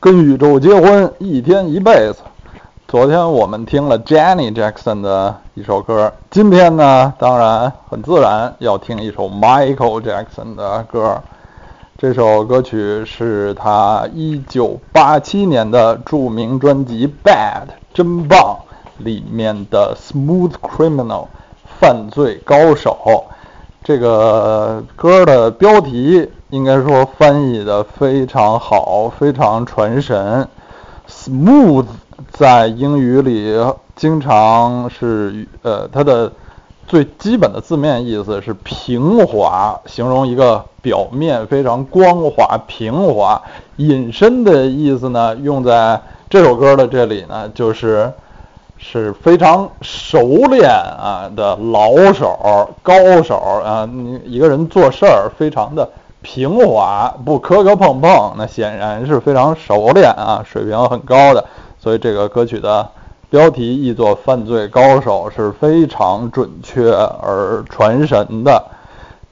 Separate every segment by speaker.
Speaker 1: 跟宇宙结婚，一天一辈子。昨天我们听了 Jenny Jackson 的一首歌，今天呢，当然很自然要听一首 Michael Jackson 的歌。这首歌曲是他1987年的著名专辑《Bad》真棒里面的《Smooth Criminal》犯罪高手。这个歌的标题应该说翻译的非常好，非常传神。Smooth 在英语里经常是呃，它的最基本的字面意思是平滑，形容一个表面非常光滑、平滑。引申的意思呢，用在这首歌的这里呢，就是。是非常熟练啊的老手、高手啊，你一个人做事儿非常的平滑，不磕磕碰碰，那显然是非常熟练啊，水平很高的。所以这个歌曲的标题译作“犯罪高手”是非常准确而传神的。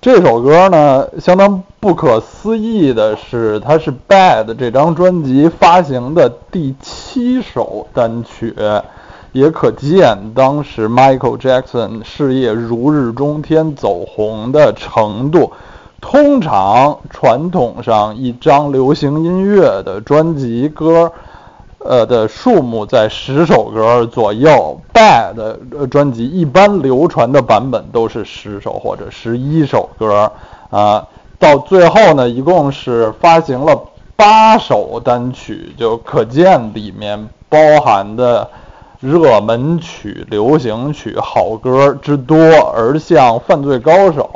Speaker 1: 这首歌呢，相当不可思议的是，它是《Bad》这张专辑发行的第七首单曲。也可见当时 Michael Jackson 事业如日中天、走红的程度。通常传统上一张流行音乐的专辑歌，呃的数目在十首歌左右。Bad 专辑一般流传的版本都是十首或者十一首歌啊。到最后呢，一共是发行了八首单曲，就可见里面包含的。热门曲、流行曲、好歌之多，而像《犯罪高手》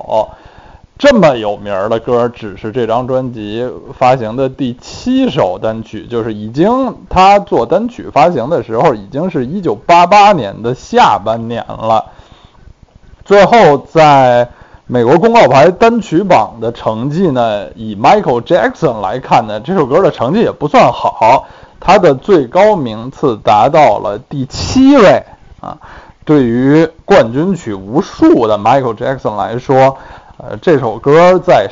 Speaker 1: 这么有名的歌，只是这张专辑发行的第七首单曲，就是已经他做单曲发行的时候，已经是一九八八年的下半年了。最后，在美国公告牌单曲榜的成绩呢，以 Michael Jackson 来看呢，这首歌的成绩也不算好。他的最高名次达到了第七位啊！对于冠军曲无数的 Michael Jackson 来说，呃，这首歌在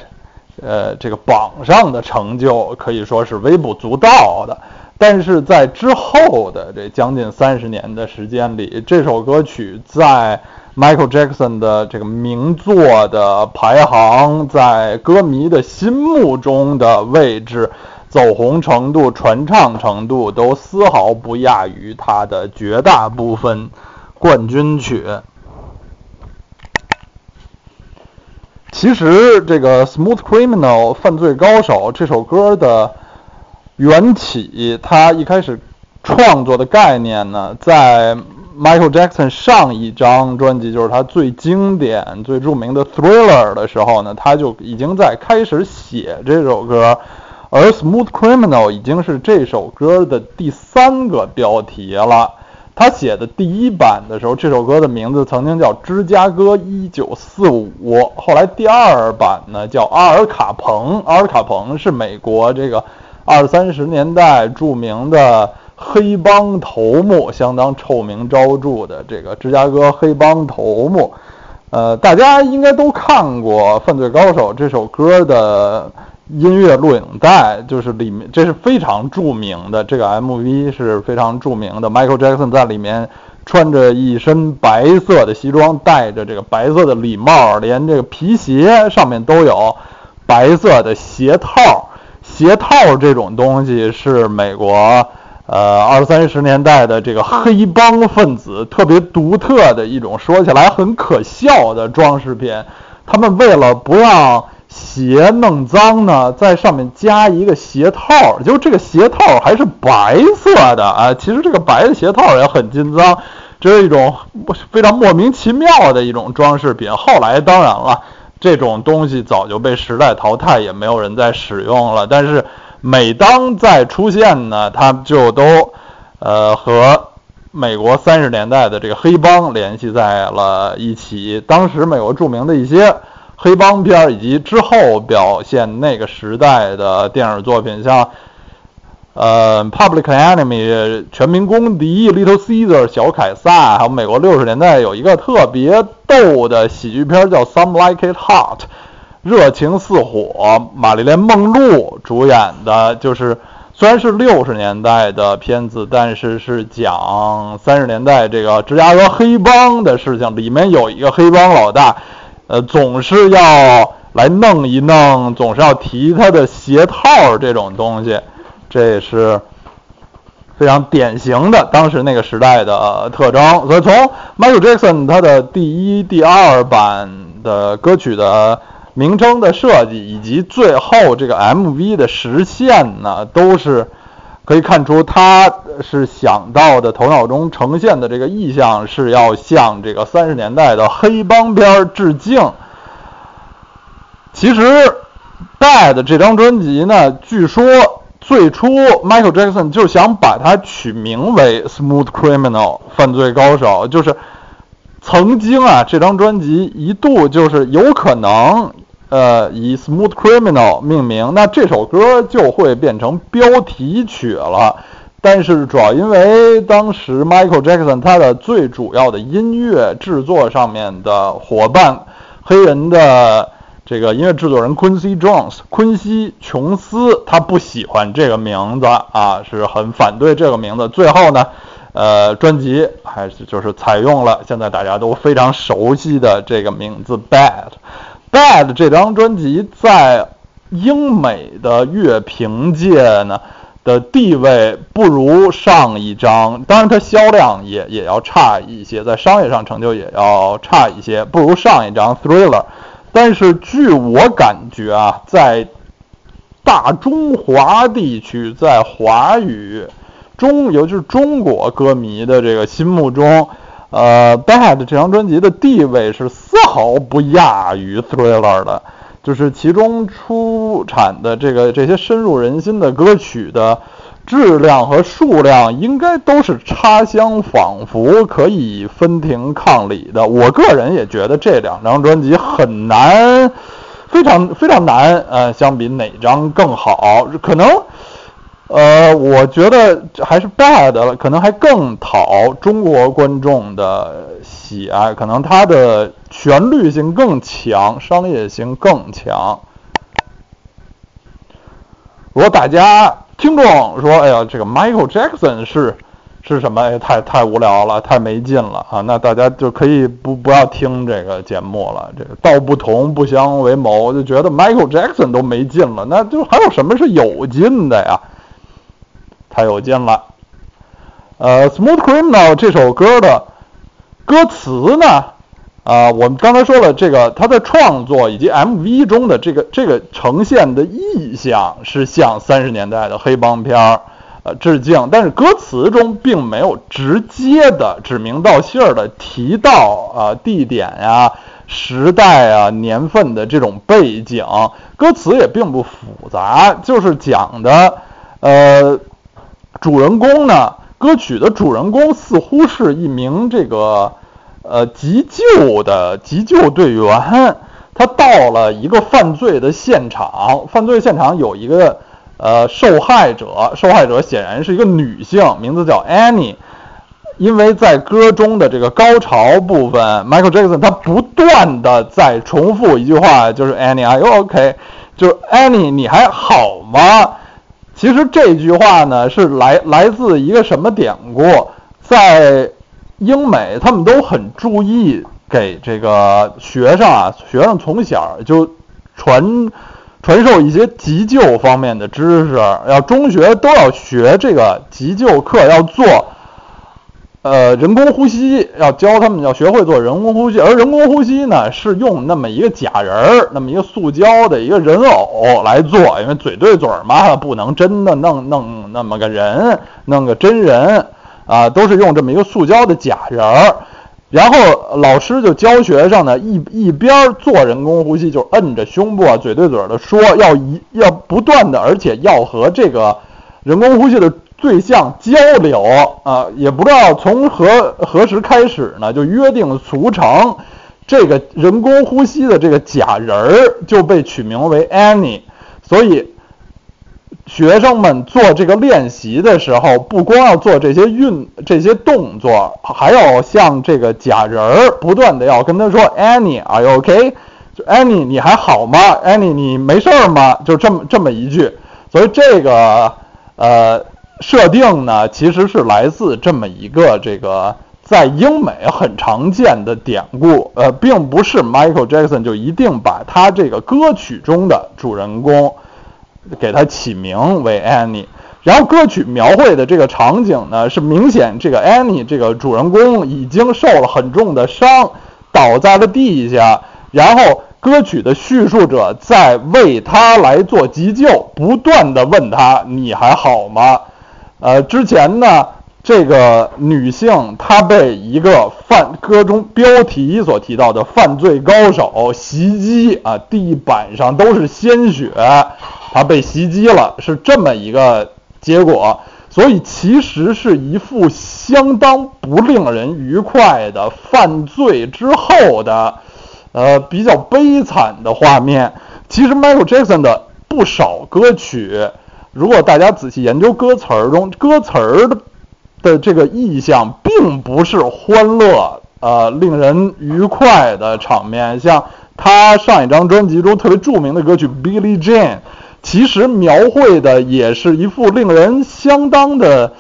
Speaker 1: 呃这个榜上的成就可以说是微不足道的。但是在之后的这将近三十年的时间里，这首歌曲在 Michael Jackson 的这个名作的排行，在歌迷的心目中的位置。走红程度、传唱程度都丝毫不亚于他的绝大部分冠军曲。其实，这个《Smooth Criminal》犯罪高手这首歌的缘起，他一开始创作的概念呢，在 Michael Jackson 上一张专辑，就是他最经典、最著名的《Thriller》的时候呢，他就已经在开始写这首歌。而《Smooth Criminal》已经是这首歌的第三个标题了。他写的第一版的时候，这首歌的名字曾经叫《芝加哥一九四五》，后来第二版呢叫《阿尔卡彭》。阿尔卡彭是美国这个二三十年代著名的黑帮头目，相当臭名昭著的这个芝加哥黑帮头目。呃，大家应该都看过《犯罪高手》这首歌的。音乐录影带就是里面，这是非常著名的，这个 MV 是非常著名的。Michael Jackson 在里面穿着一身白色的西装，戴着这个白色的礼帽，连这个皮鞋上面都有白色的鞋套。鞋套这种东西是美国呃二三十年代的这个黑帮分子特别独特的一种，说起来很可笑的装饰品。他们为了不让鞋弄脏呢，在上面加一个鞋套，就这个鞋套还是白色的啊。其实这个白的鞋套也很金脏，这是一种非常莫名其妙的一种装饰品。后来当然了，这种东西早就被时代淘汰，也没有人在使用了。但是每当再出现呢，它就都呃和美国三十年代的这个黑帮联系在了一起。当时美国著名的一些。黑帮片以及之后表现那个时代的电影作品，像呃《Public Enemy》全民公敌、Little Caesar 小凯撒，还有美国六十年代有一个特别逗的喜剧片叫《Some Like It Hot》，热情似火，玛丽莲梦露主演的，就是虽然是六十年代的片子，但是是讲三十年代这个芝加哥黑帮的事情。里面有一个黑帮老大，呃，总是要来弄一弄，总是要提他的鞋套这种东西，这也是非常典型的当时那个时代的特征。所以从 Michael Jackson 他的第一、第二版的歌曲的。名称的设计以及最后这个 MV 的实现呢，都是可以看出他是想到的，头脑中呈现的这个意象是要向这个三十年代的黑帮片致敬。其实《Bad》这张专辑呢，据说最初 Michael Jackson 就想把它取名为《Smooth Criminal》犯罪高手，就是曾经啊，这张专辑一度就是有可能。呃，以 Smooth Criminal 命名，那这首歌就会变成标题曲了。但是主要因为当时 Michael Jackson 他的最主要的音乐制作上面的伙伴，黑人的这个音乐制作人 Quincy Jones 昆西琼斯，他不喜欢这个名字啊，是很反对这个名字。最后呢，呃，专辑还是就是采用了现在大家都非常熟悉的这个名字 Bad。Bad 这张专辑在英美的乐评界呢的地位不如上一张，当然它销量也也要差一些，在商业上成就也要差一些，不如上一张 Thriller。但是据我感觉啊，在大中华地区，在华语中，尤其是中国歌迷的这个心目中。呃，Bad 这张专辑的地位是丝毫不亚于 Thriller 的，就是其中出产的这个这些深入人心的歌曲的质量和数量，应该都是差相仿佛，可以分庭抗礼的。我个人也觉得这两张专辑很难，非常非常难。呃，相比哪张更好？可能。呃，我觉得还是 Bad 了，可能还更讨中国观众的喜爱，可能它的旋律性更强，商业性更强。如果大家听众说，哎呀，这个 Michael Jackson 是是什么？哎，太太无聊了，太没劲了啊！那大家就可以不不要听这个节目了。这个道不同不相为谋，就觉得 Michael Jackson 都没劲了，那就还有什么是有劲的呀？太有劲了，呃，《Smooth Criminal》这首歌的歌词呢，啊，我们刚才说了，这个它的创作以及 MV 中的这个这个呈现的意象是向三十年代的黑帮片儿呃致敬，但是歌词中并没有直接的指名道姓的提到啊地点呀、时代啊、年份的这种背景，歌词也并不复杂，就是讲的呃。主人公呢？歌曲的主人公似乎是一名这个呃急救的急救队员。他到了一个犯罪的现场，犯罪现场有一个呃受害者，受害者显然是一个女性，名字叫 Annie。因为在歌中的这个高潮部分，Michael Jackson 他不断的在重复一句话，就是 Annie，Are you OK？就是 Annie，你还好吗？其实这句话呢，是来来自一个什么典故？在英美，他们都很注意给这个学生啊，学生从小就传传授一些急救方面的知识，要中学都要学这个急救课，要做。呃，人工呼吸要教他们要学会做人工呼吸，而人工呼吸呢是用那么一个假人儿，那么一个塑胶的一个人偶来做，因为嘴对嘴嘛，不能真的弄弄那么个人，弄个真人啊，都是用这么一个塑胶的假人儿。然后老师就教学生呢，一一边做人工呼吸，就摁着胸部啊，嘴对嘴的说，要一要不断的，而且要和这个人工呼吸的。对象交流啊，也不知道从何何时开始呢，就约定俗成，这个人工呼吸的这个假人儿就被取名为 Annie。所以学生们做这个练习的时候，不光要做这些运这些动作，还要像这个假人儿不断的要跟他说 Annie，Are you okay？” 就 Annie，你还好吗？Annie，你没事儿吗？就这么这么一句。所以这个。呃，设定呢其实是来自这么一个这个在英美很常见的典故，呃，并不是 Michael Jackson 就一定把他这个歌曲中的主人公给他起名为 Annie。然后歌曲描绘的这个场景呢，是明显这个 Annie 这个主人公已经受了很重的伤，倒在了地下。然后歌曲的叙述者在为他来做急救，不断的问他：“你还好吗？”呃，之前呢，这个女性她被一个犯歌中标题所提到的犯罪高手袭击啊，地板上都是鲜血，她被袭击了，是这么一个。结果，所以其实是一幅相当不令人愉快的犯罪之后的，呃，比较悲惨的画面。其实 Michael Jackson 的不少歌曲，如果大家仔细研究歌词儿中歌词儿的的这个意象，并不是欢乐、呃，令人愉快的场面。像他上一张专辑中特别著名的歌曲《Billie Jean》。其实描绘的也是一幅令人相当的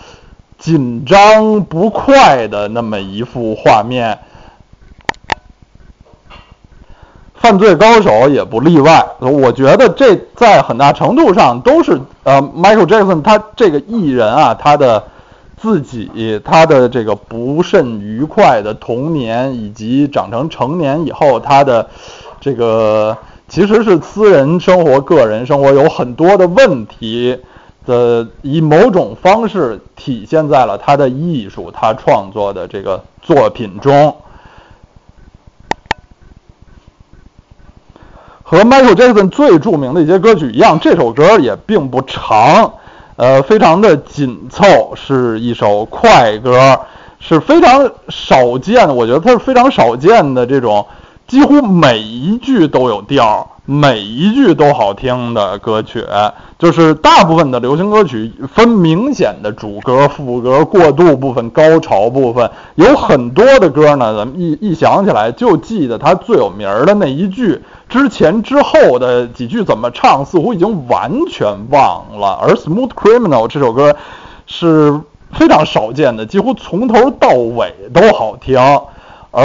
Speaker 1: 紧张不快的那么一幅画面，犯罪高手也不例外。我觉得这在很大程度上都是呃，Michael Jackson 他这个艺人啊，他的自己他的这个不甚愉快的童年，以及长成成年以后他的这个。其实是私人生活、个人生活有很多的问题的，以某种方式体现在了他的艺术、他创作的这个作品中。和 Michael Jackson 最著名的一些歌曲一样，这首歌也并不长，呃，非常的紧凑，是一首快歌，是非常少见的。我觉得它是非常少见的这种。几乎每一句都有调，每一句都好听的歌曲，就是大部分的流行歌曲分明显的主歌、副歌、过渡部分、高潮部分，有很多的歌呢，咱们一一想起来就记得它最有名的那一句，之前之后的几句怎么唱，似乎已经完全忘了。而《Smooth Criminal》这首歌是非常少见的，几乎从头到尾都好听。而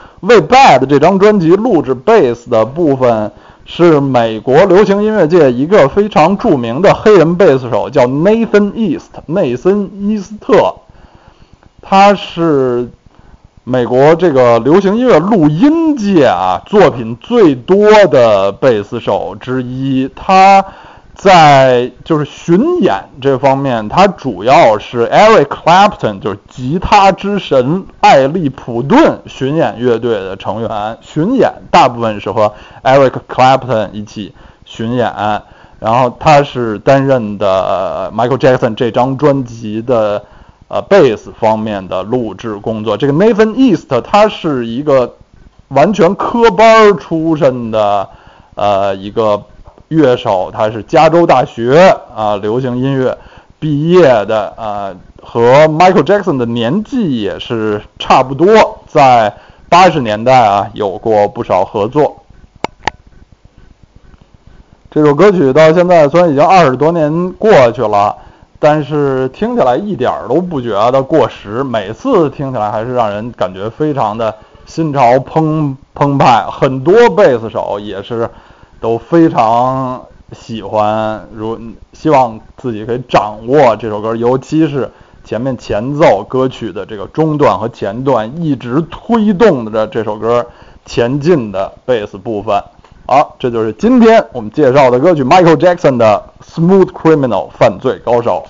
Speaker 1: 为《Bad》这张专辑录制贝斯的部分是美国流行音乐界一个非常著名的黑人贝斯手，叫 Nathan East，内森·伊斯特。他是美国这个流行音乐录音界啊作品最多的贝斯手之一。他。在就是巡演这方面，他主要是 Eric Clapton，就是吉他之神艾利普顿巡演乐队的成员。巡演大部分是和 Eric Clapton 一起巡演，然后他是担任的 Michael Jackson 这张专辑的呃贝斯方面的录制工作。这个 Nathan East 他是一个完全科班出身的呃一个。乐手，他是加州大学啊流行音乐毕业的啊，和 Michael Jackson 的年纪也是差不多，在八十年代啊有过不少合作。这首歌曲到现在虽然已经二十多年过去了，但是听起来一点儿都不觉得过时，每次听起来还是让人感觉非常的心潮澎澎湃。很多贝斯手也是。都非常喜欢，如希望自己可以掌握这首歌，尤其是前面前奏歌曲的这个中段和前段，一直推动着这首歌前进的贝斯部分。好，这就是今天我们介绍的歌曲 Michael Jackson 的《Smooth Criminal》犯罪高手。